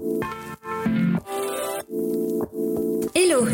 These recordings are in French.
tomorrow.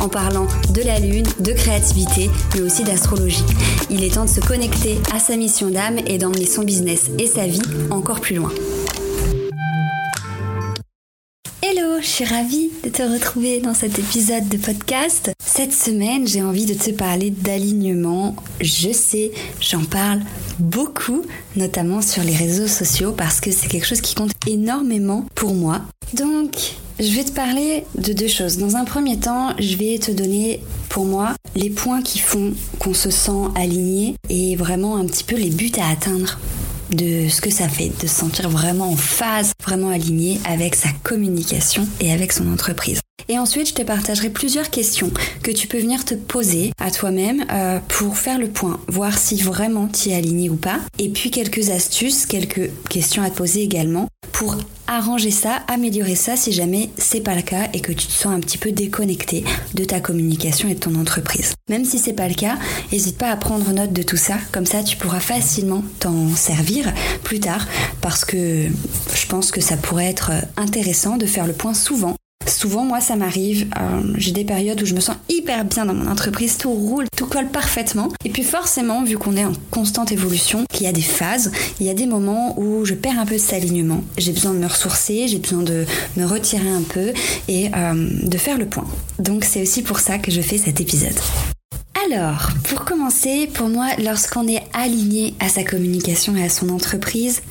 en parlant de la lune, de créativité, mais aussi d'astrologie. Il est temps de se connecter à sa mission d'âme et d'emmener son business et sa vie encore plus loin. Hello, je suis ravie de te retrouver dans cet épisode de podcast. Cette semaine, j'ai envie de te parler d'alignement. Je sais, j'en parle beaucoup, notamment sur les réseaux sociaux, parce que c'est quelque chose qui compte énormément pour moi. Donc, je vais te parler de deux choses. Dans un premier temps, je vais te donner pour moi les points qui font qu'on se sent aligné et vraiment un petit peu les buts à atteindre de ce que ça fait, de se sentir vraiment en phase, vraiment aligné avec sa communication et avec son entreprise. Et ensuite, je te partagerai plusieurs questions que tu peux venir te poser à toi-même euh, pour faire le point, voir si vraiment tu es aligné ou pas. Et puis quelques astuces, quelques questions à te poser également pour arranger ça, améliorer ça si jamais c'est pas le cas et que tu te sens un petit peu déconnecté de ta communication et de ton entreprise. Même si c'est pas le cas, n'hésite pas à prendre note de tout ça, comme ça tu pourras facilement t'en servir plus tard parce que je pense que ça pourrait être intéressant de faire le point souvent Souvent, moi, ça m'arrive, euh, j'ai des périodes où je me sens hyper bien dans mon entreprise, tout roule, tout colle parfaitement. Et puis forcément, vu qu'on est en constante évolution, qu'il y a des phases, il y a des moments où je perds un peu de cet alignement. J'ai besoin de me ressourcer, j'ai besoin de me retirer un peu et euh, de faire le point. Donc c'est aussi pour ça que je fais cet épisode. Alors, pour commencer, pour moi, lorsqu'on est aligné à sa communication et à son entreprise,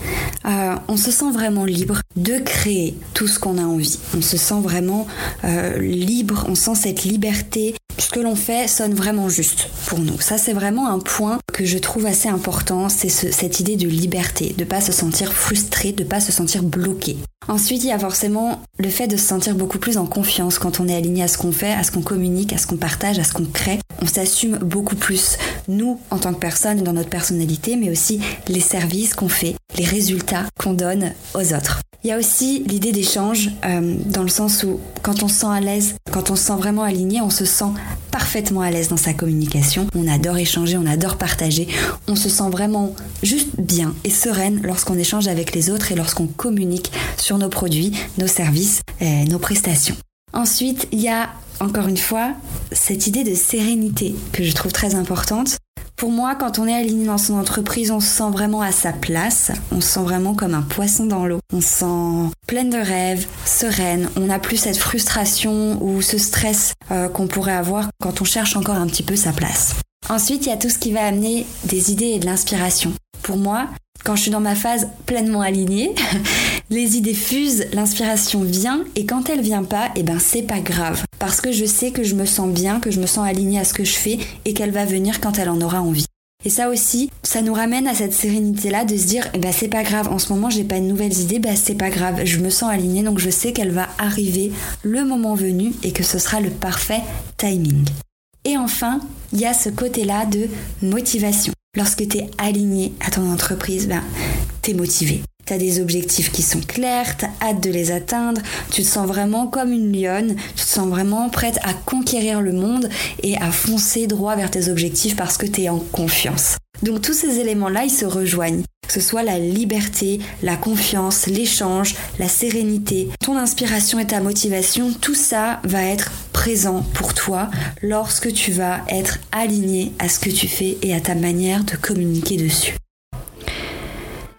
euh, on se sent vraiment libre de créer tout ce qu'on a envie. On se sent vraiment euh, libre, on sent cette liberté. Ce que l'on fait sonne vraiment juste pour nous. Ça, c'est vraiment un point que je trouve assez important, c'est cette idée de liberté, de pas se sentir frustré, de pas se sentir bloqué. Ensuite, il y a forcément le fait de se sentir beaucoup plus en confiance quand on est aligné à ce qu'on fait, à ce qu'on communique, à ce qu'on partage, à ce qu'on crée. On s'assume beaucoup plus, nous, en tant que personne, dans notre personnalité, mais aussi les services qu'on fait, les résultats qu'on donne aux autres. Il y a aussi l'idée d'échange, euh, dans le sens où quand on se sent à l'aise, quand on se sent vraiment aligné, on se sent parfaitement à l'aise dans sa communication. On adore échanger, on adore partager. On se sent vraiment juste bien et sereine lorsqu'on échange avec les autres et lorsqu'on communique sur nos produits, nos services, et nos prestations. Ensuite, il y a encore une fois cette idée de sérénité que je trouve très importante. Pour moi, quand on est aligné dans son entreprise, on se sent vraiment à sa place, on se sent vraiment comme un poisson dans l'eau, on se sent pleine de rêves, sereine, on n'a plus cette frustration ou ce stress euh, qu'on pourrait avoir quand on cherche encore un petit peu sa place. Ensuite, il y a tout ce qui va amener des idées et de l'inspiration. Pour moi, quand je suis dans ma phase pleinement alignée, les idées fusent, l'inspiration vient et quand elle vient pas, eh ben c'est pas grave parce que je sais que je me sens bien, que je me sens alignée à ce que je fais et qu'elle va venir quand elle en aura envie. Et ça aussi, ça nous ramène à cette sérénité-là de se dire, eh ben c'est pas grave, en ce moment j'ai pas de nouvelles idées, bah c'est pas grave, je me sens alignée donc je sais qu'elle va arriver le moment venu et que ce sera le parfait timing. Et enfin, il y a ce côté-là de motivation. Lorsque tu es aligné à ton entreprise, ben, tu es motivé. Tu as des objectifs qui sont clairs, tu as hâte de les atteindre, tu te sens vraiment comme une lionne, tu te sens vraiment prête à conquérir le monde et à foncer droit vers tes objectifs parce que tu es en confiance. Donc tous ces éléments-là, ils se rejoignent. Que ce soit la liberté, la confiance, l'échange, la sérénité, ton inspiration et ta motivation, tout ça va être présent pour toi lorsque tu vas être aligné à ce que tu fais et à ta manière de communiquer dessus.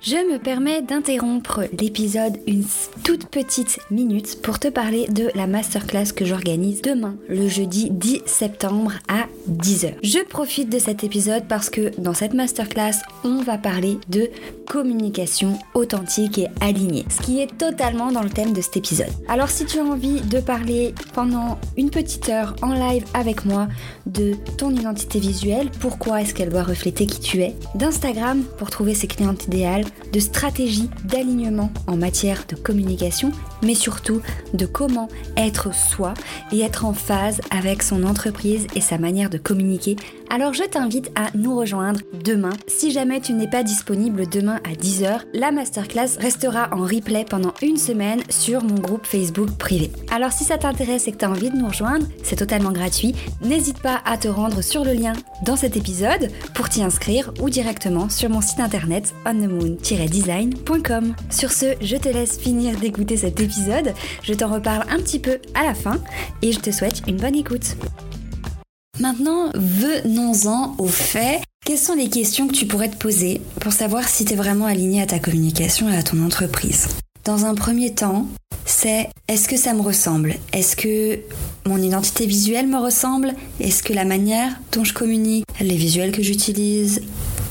Je me permets d'interrompre l'épisode une toute petite minute pour te parler de la masterclass que j'organise demain, le jeudi 10 septembre à 10h. Je profite de cet épisode parce que dans cette masterclass, on va parler de communication authentique et alignée, ce qui est totalement dans le thème de cet épisode. Alors si tu as envie de parler pendant une petite heure en live avec moi de ton identité visuelle, pourquoi est-ce qu'elle doit refléter qui tu es, d'Instagram pour trouver ses clientes idéales, de stratégies d'alignement en matière de communication, mais surtout de comment être soi et être en phase avec son entreprise et sa manière de communiquer. Alors je t'invite à nous rejoindre demain. Si jamais tu n'es pas disponible demain à 10h, la masterclass restera en replay pendant une semaine sur mon groupe Facebook privé. Alors si ça t'intéresse et que tu as envie de nous rejoindre, c'est totalement gratuit. N'hésite pas à te rendre sur le lien dans cet épisode pour t'y inscrire ou directement sur mon site internet onthemoon-design.com. Sur ce, je te laisse finir d'écouter cet épisode. Je t'en reparle un petit peu à la fin et je te souhaite une bonne écoute. Maintenant, venons-en au fait. Quelles sont les questions que tu pourrais te poser pour savoir si tu es vraiment aligné à ta communication et à ton entreprise? Dans un premier temps, c'est est-ce que ça me ressemble? Est-ce que mon identité visuelle me ressemble? Est-ce que la manière dont je communique, les visuels que j'utilise,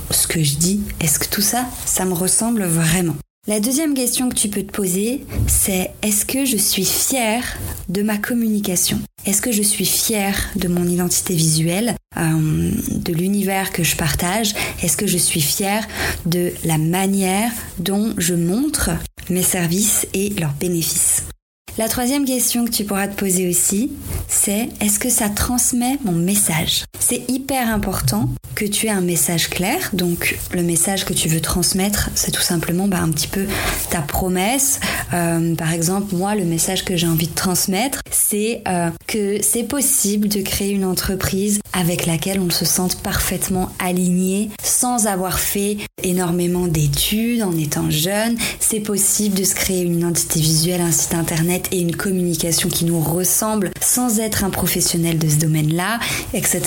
ce que je dis, est-ce que tout ça, ça me ressemble vraiment? La deuxième question que tu peux te poser, c'est est-ce que je suis fière de ma communication? Est-ce que je suis fière de mon identité visuelle, euh, de l'univers que je partage? Est-ce que je suis fière de la manière dont je montre mes services et leurs bénéfices? La troisième question que tu pourras te poser aussi, c'est est-ce que ça transmet mon message? C'est hyper important que tu aies un message clair. Donc le message que tu veux transmettre, c'est tout simplement bah, un petit peu ta promesse. Euh, par exemple, moi, le message que j'ai envie de transmettre, c'est euh, que c'est possible de créer une entreprise avec laquelle on se sente parfaitement aligné sans avoir fait énormément d'études en étant jeune. C'est possible de se créer une identité visuelle, un site internet et une communication qui nous ressemble sans être un professionnel de ce domaine-là, etc.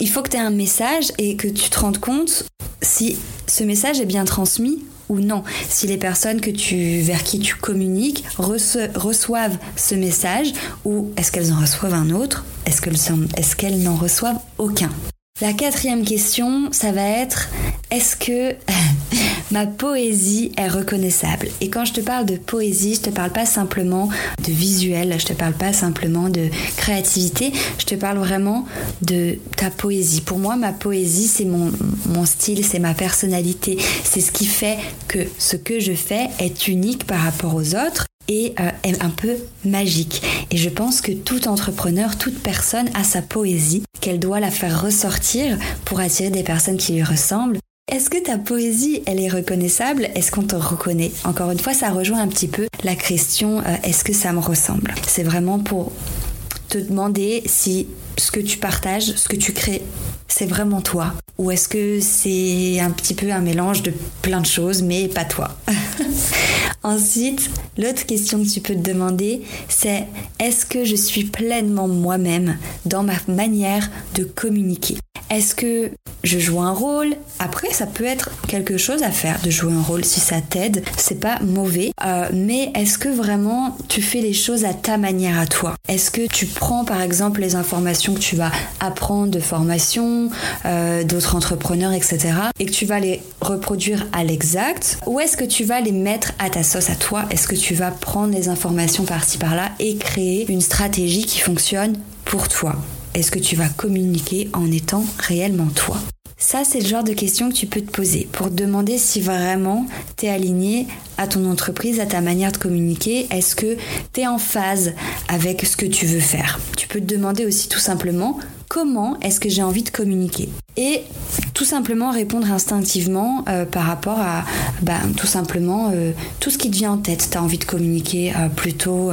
Il faut que tu aies un message et que tu te rendes compte si ce message est bien transmis ou non. Si les personnes que tu, vers qui tu communiques reçoivent ce message ou est-ce qu'elles en reçoivent un autre Est-ce qu'elles n'en reçoivent aucun? La quatrième question, ça va être est-ce que ma poésie est reconnaissable. Et quand je te parle de poésie, je te parle pas simplement de visuel, je te parle pas simplement de créativité, je te parle vraiment de ta poésie. Pour moi, ma poésie, c'est mon, mon style, c'est ma personnalité, c'est ce qui fait que ce que je fais est unique par rapport aux autres et euh, est un peu magique. Et je pense que tout entrepreneur, toute personne a sa poésie, qu'elle doit la faire ressortir pour attirer des personnes qui lui ressemblent est-ce que ta poésie, elle est reconnaissable? Est-ce qu'on te reconnaît? Encore une fois, ça rejoint un petit peu la question euh, est-ce que ça me ressemble? C'est vraiment pour te demander si ce que tu partages, ce que tu crées, c'est vraiment toi. Ou est-ce que c'est un petit peu un mélange de plein de choses, mais pas toi? Ensuite, l'autre question que tu peux te demander, c'est est-ce que je suis pleinement moi-même dans ma manière de communiquer? Est-ce que je joue un rôle Après, ça peut être quelque chose à faire de jouer un rôle si ça t'aide. C'est pas mauvais. Euh, mais est-ce que vraiment tu fais les choses à ta manière à toi? Est-ce que tu prends par exemple les informations que tu vas apprendre de formation, euh, d'autres entrepreneurs, etc. et que tu vas les reproduire à l'exact? Ou est-ce que tu vas les mettre à ta sauce à toi? Est-ce que tu vas prendre les informations par-ci par-là et créer une stratégie qui fonctionne pour toi? Est-ce que tu vas communiquer en étant réellement toi? Ça, c'est le genre de questions que tu peux te poser pour te demander si vraiment tu es aligné à ton entreprise, à ta manière de communiquer. Est-ce que tu es en phase avec ce que tu veux faire? Tu peux te demander aussi tout simplement comment est-ce que j'ai envie de communiquer et tout simplement répondre instinctivement euh, par rapport à bah, tout simplement euh, tout ce qui te vient en tête. Tu as envie de communiquer euh, plutôt,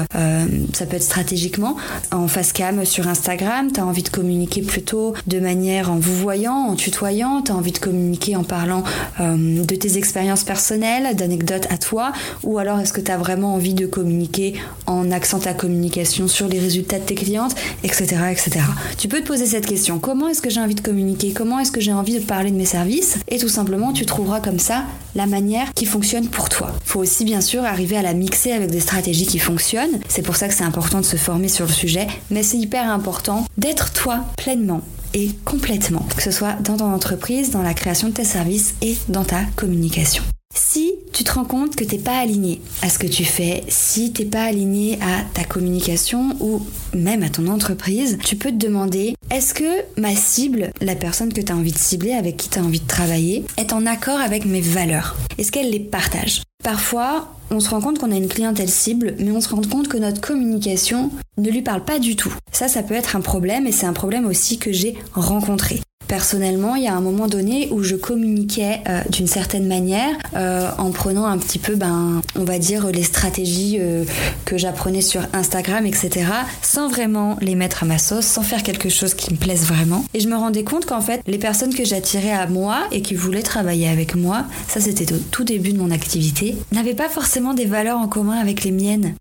ça peut être stratégiquement, en face cam sur Instagram, tu as envie de communiquer plutôt de manière en vous voyant, en tutoyant, tu as envie de communiquer en parlant de tes expériences personnelles, d'anecdotes à toi, ou alors est-ce que tu as vraiment envie de communiquer en accent ta communication sur les résultats de tes clientes, etc. etc. Tu peux te poser cette question. Comment est-ce que j'ai envie de communiquer? Comment est-ce que j'ai envie de parler de mes services? Et tout simplement, tu trouveras comme ça la manière qui fonctionne pour toi. Faut aussi bien sûr arriver à la mixer avec des stratégies qui fonctionnent. C'est pour ça que c'est important de se former sur le sujet, mais c'est hyper important d'être toi pleinement et complètement, que ce soit dans ton entreprise, dans la création de tes services et dans ta communication. Si tu te rends compte que t'es pas aligné à ce que tu fais, si t'es pas aligné à ta communication ou même à ton entreprise, tu peux te demander Est-ce que ma cible, la personne que tu as envie de cibler, avec qui tu as envie de travailler, est en accord avec mes valeurs? Est-ce qu'elle les partage? Parfois, on se rend compte qu'on a une clientèle cible, mais on se rend compte que notre communication ne lui parle pas du tout. Ça, ça peut être un problème et c'est un problème aussi que j'ai rencontré. Personnellement, il y a un moment donné où je communiquais euh, d'une certaine manière euh, en prenant un petit peu, ben, on va dire, les stratégies euh, que j'apprenais sur Instagram, etc., sans vraiment les mettre à ma sauce, sans faire quelque chose qui me plaise vraiment. Et je me rendais compte qu'en fait, les personnes que j'attirais à moi et qui voulaient travailler avec moi, ça c'était au tout début de mon activité, n'avaient pas forcément des valeurs en commun avec les miennes.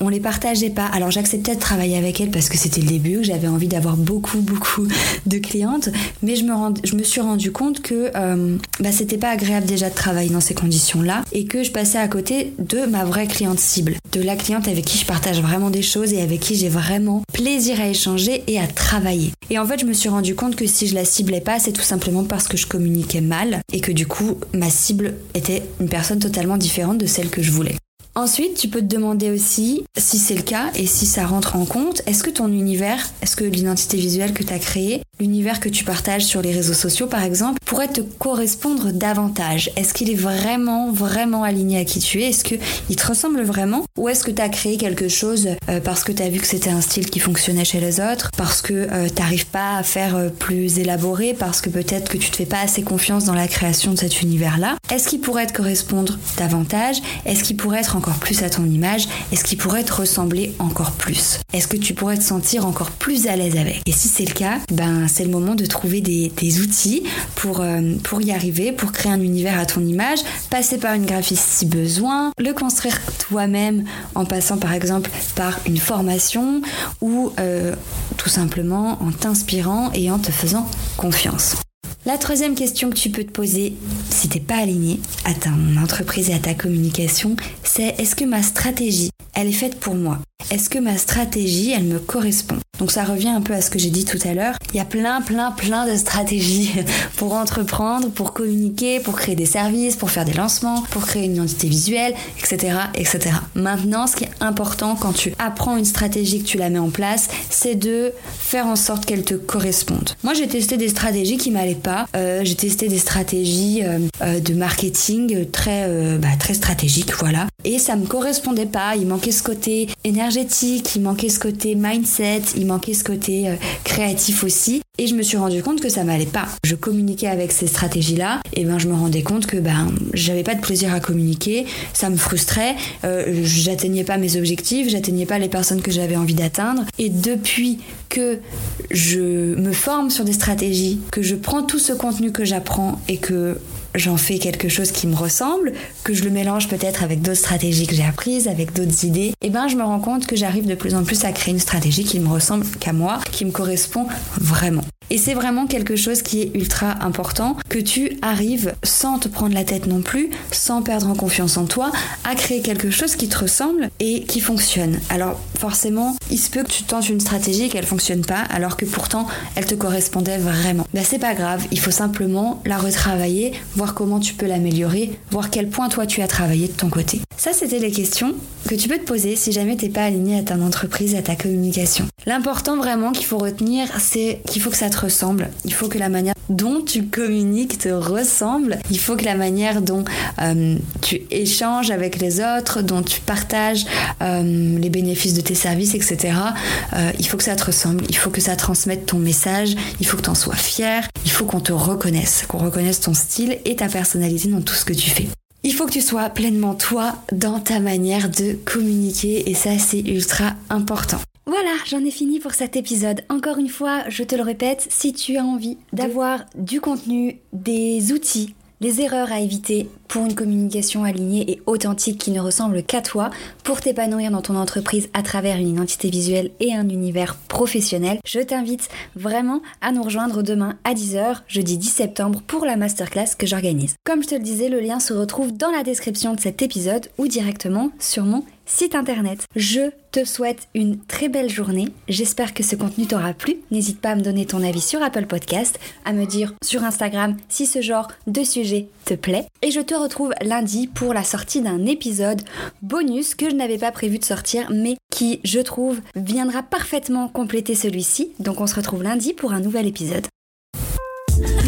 on les partageait pas. Alors j'acceptais de travailler avec elles parce que c'était le début, j'avais envie d'avoir beaucoup, beaucoup de clientes mais je me, suis rendu compte que euh, bah, c'était pas agréable déjà de travailler dans ces conditions-là et que je passais à côté de ma vraie cliente cible, de la cliente avec qui je partage vraiment des choses et avec qui j'ai vraiment plaisir à échanger et à travailler. Et en fait, je me suis rendu compte que si je la ciblais pas, c'est tout simplement parce que je communiquais mal et que du coup, ma cible était une personne totalement différente de celle que je voulais. Ensuite, tu peux te demander aussi, si c'est le cas et si ça rentre en compte, est-ce que ton univers, est-ce que l'identité visuelle que tu as créée, l'univers que tu partages sur les réseaux sociaux par exemple, pourrait te correspondre davantage. Est-ce qu'il est vraiment, vraiment aligné à qui tu es? Est-ce qu'il te ressemble vraiment? Ou est-ce que tu as créé quelque chose euh, parce que tu as vu que c'était un style qui fonctionnait chez les autres, parce que euh, tu n'arrives pas à faire euh, plus élaboré, parce que peut-être que tu te fais pas assez confiance dans la création de cet univers-là? Est-ce qu'il pourrait te correspondre davantage? Est-ce qu'il pourrait être en encore plus à ton image? Est-ce qu'il pourrait te ressembler encore plus? Est-ce que tu pourrais te sentir encore plus à l'aise avec? Et si c'est le cas, ben c'est le moment de trouver des, outils pour, euh, pour y arriver, pour créer un univers à ton image, passer par une graphiste si besoin, le construire toi-même en passant par exemple par une formation ou euh, tout simplement en t'inspirant et en te faisant confiance. La troisième question que tu peux te poser si t'es pas aligné à ton entreprise et à ta communication, c'est est-ce que ma stratégie, elle est faite pour moi? Est-ce que ma stratégie, elle me correspond? Donc ça revient un peu à ce que j'ai dit tout à l'heure. Il y a plein, plein, plein de stratégies pour entreprendre, pour communiquer, pour créer des services, pour faire des lancements, pour créer une identité visuelle, etc., etc. Maintenant, ce qui est important quand tu apprends une stratégie que tu la mets en place, c'est de faire en sorte qu'elle te corresponde. Moi, j'ai testé des stratégies qui m'allaient pas. Euh, j'ai testé des stratégies euh, euh, de marketing très, bah, très stratégiques, voilà. Et ça me correspondait pas. Il manquait ce côté énergétique, il manquait ce côté mindset, il manquait ce côté euh, créatif aussi. Et je me suis rendu compte que ça m'allait pas. Je communiquais avec ces stratégies-là, et ben je me rendais compte que ben j'avais pas de plaisir à communiquer, ça me frustrait, euh, j'atteignais pas mes objectifs, j'atteignais pas les personnes que j'avais envie d'atteindre. Et depuis que je me forme sur des stratégies, que je prends tout ce contenu que j'apprends et que j'en fais quelque chose qui me ressemble, que je le mélange peut-être avec d'autres stratégies que j'ai apprises, avec d'autres idées, et eh ben je me rends compte que j'arrive de plus en plus à créer une stratégie qui me ressemble qu'à moi, qui me correspond vraiment. Et c'est vraiment quelque chose qui est ultra important, que tu arrives sans te prendre la tête non plus, sans perdre en confiance en toi, à créer quelque chose qui te ressemble et qui fonctionne. Alors forcément, il se peut que tu tentes une stratégie et qu'elle fonctionne pas, alors que pourtant elle te correspondait vraiment. Ben c'est pas grave, il faut simplement la retravailler, voir comment tu peux l'améliorer, voir quel point toi tu as travaillé de ton côté. Ça c'était les questions que tu peux te poser si jamais t'es pas aligné à ton entreprise, à ta communication. L'important vraiment qu'il faut retenir, c'est qu'il faut que ça ressemble. Il faut que la manière dont tu communiques te ressemble. Il faut que la manière dont euh, tu échanges avec les autres, dont tu partages euh, les bénéfices de tes services, etc. Euh, il faut que ça te ressemble. Il faut que ça transmette ton message. Il faut que tu en sois fier. Il faut qu'on te reconnaisse, qu'on reconnaisse ton style et ta personnalité dans tout ce que tu fais. Il faut que tu sois pleinement toi dans ta manière de communiquer et ça c'est ultra important. Voilà, j'en ai fini pour cet épisode. Encore une fois, je te le répète, si tu as envie d'avoir du contenu, des outils, les erreurs à éviter pour une communication alignée et authentique qui ne ressemble qu'à toi, pour t'épanouir dans ton entreprise à travers une identité visuelle et un univers professionnel, je t'invite vraiment à nous rejoindre demain à 10h, jeudi 10 septembre, pour la masterclass que j'organise. Comme je te le disais, le lien se retrouve dans la description de cet épisode ou directement sur mon site internet. Je te souhaite une très belle journée. J'espère que ce contenu t'aura plu. N'hésite pas à me donner ton avis sur Apple Podcast, à me dire sur Instagram si ce genre de sujet te plaît. Et je te retrouve lundi pour la sortie d'un épisode bonus que je n'avais pas prévu de sortir, mais qui, je trouve, viendra parfaitement compléter celui-ci. Donc on se retrouve lundi pour un nouvel épisode.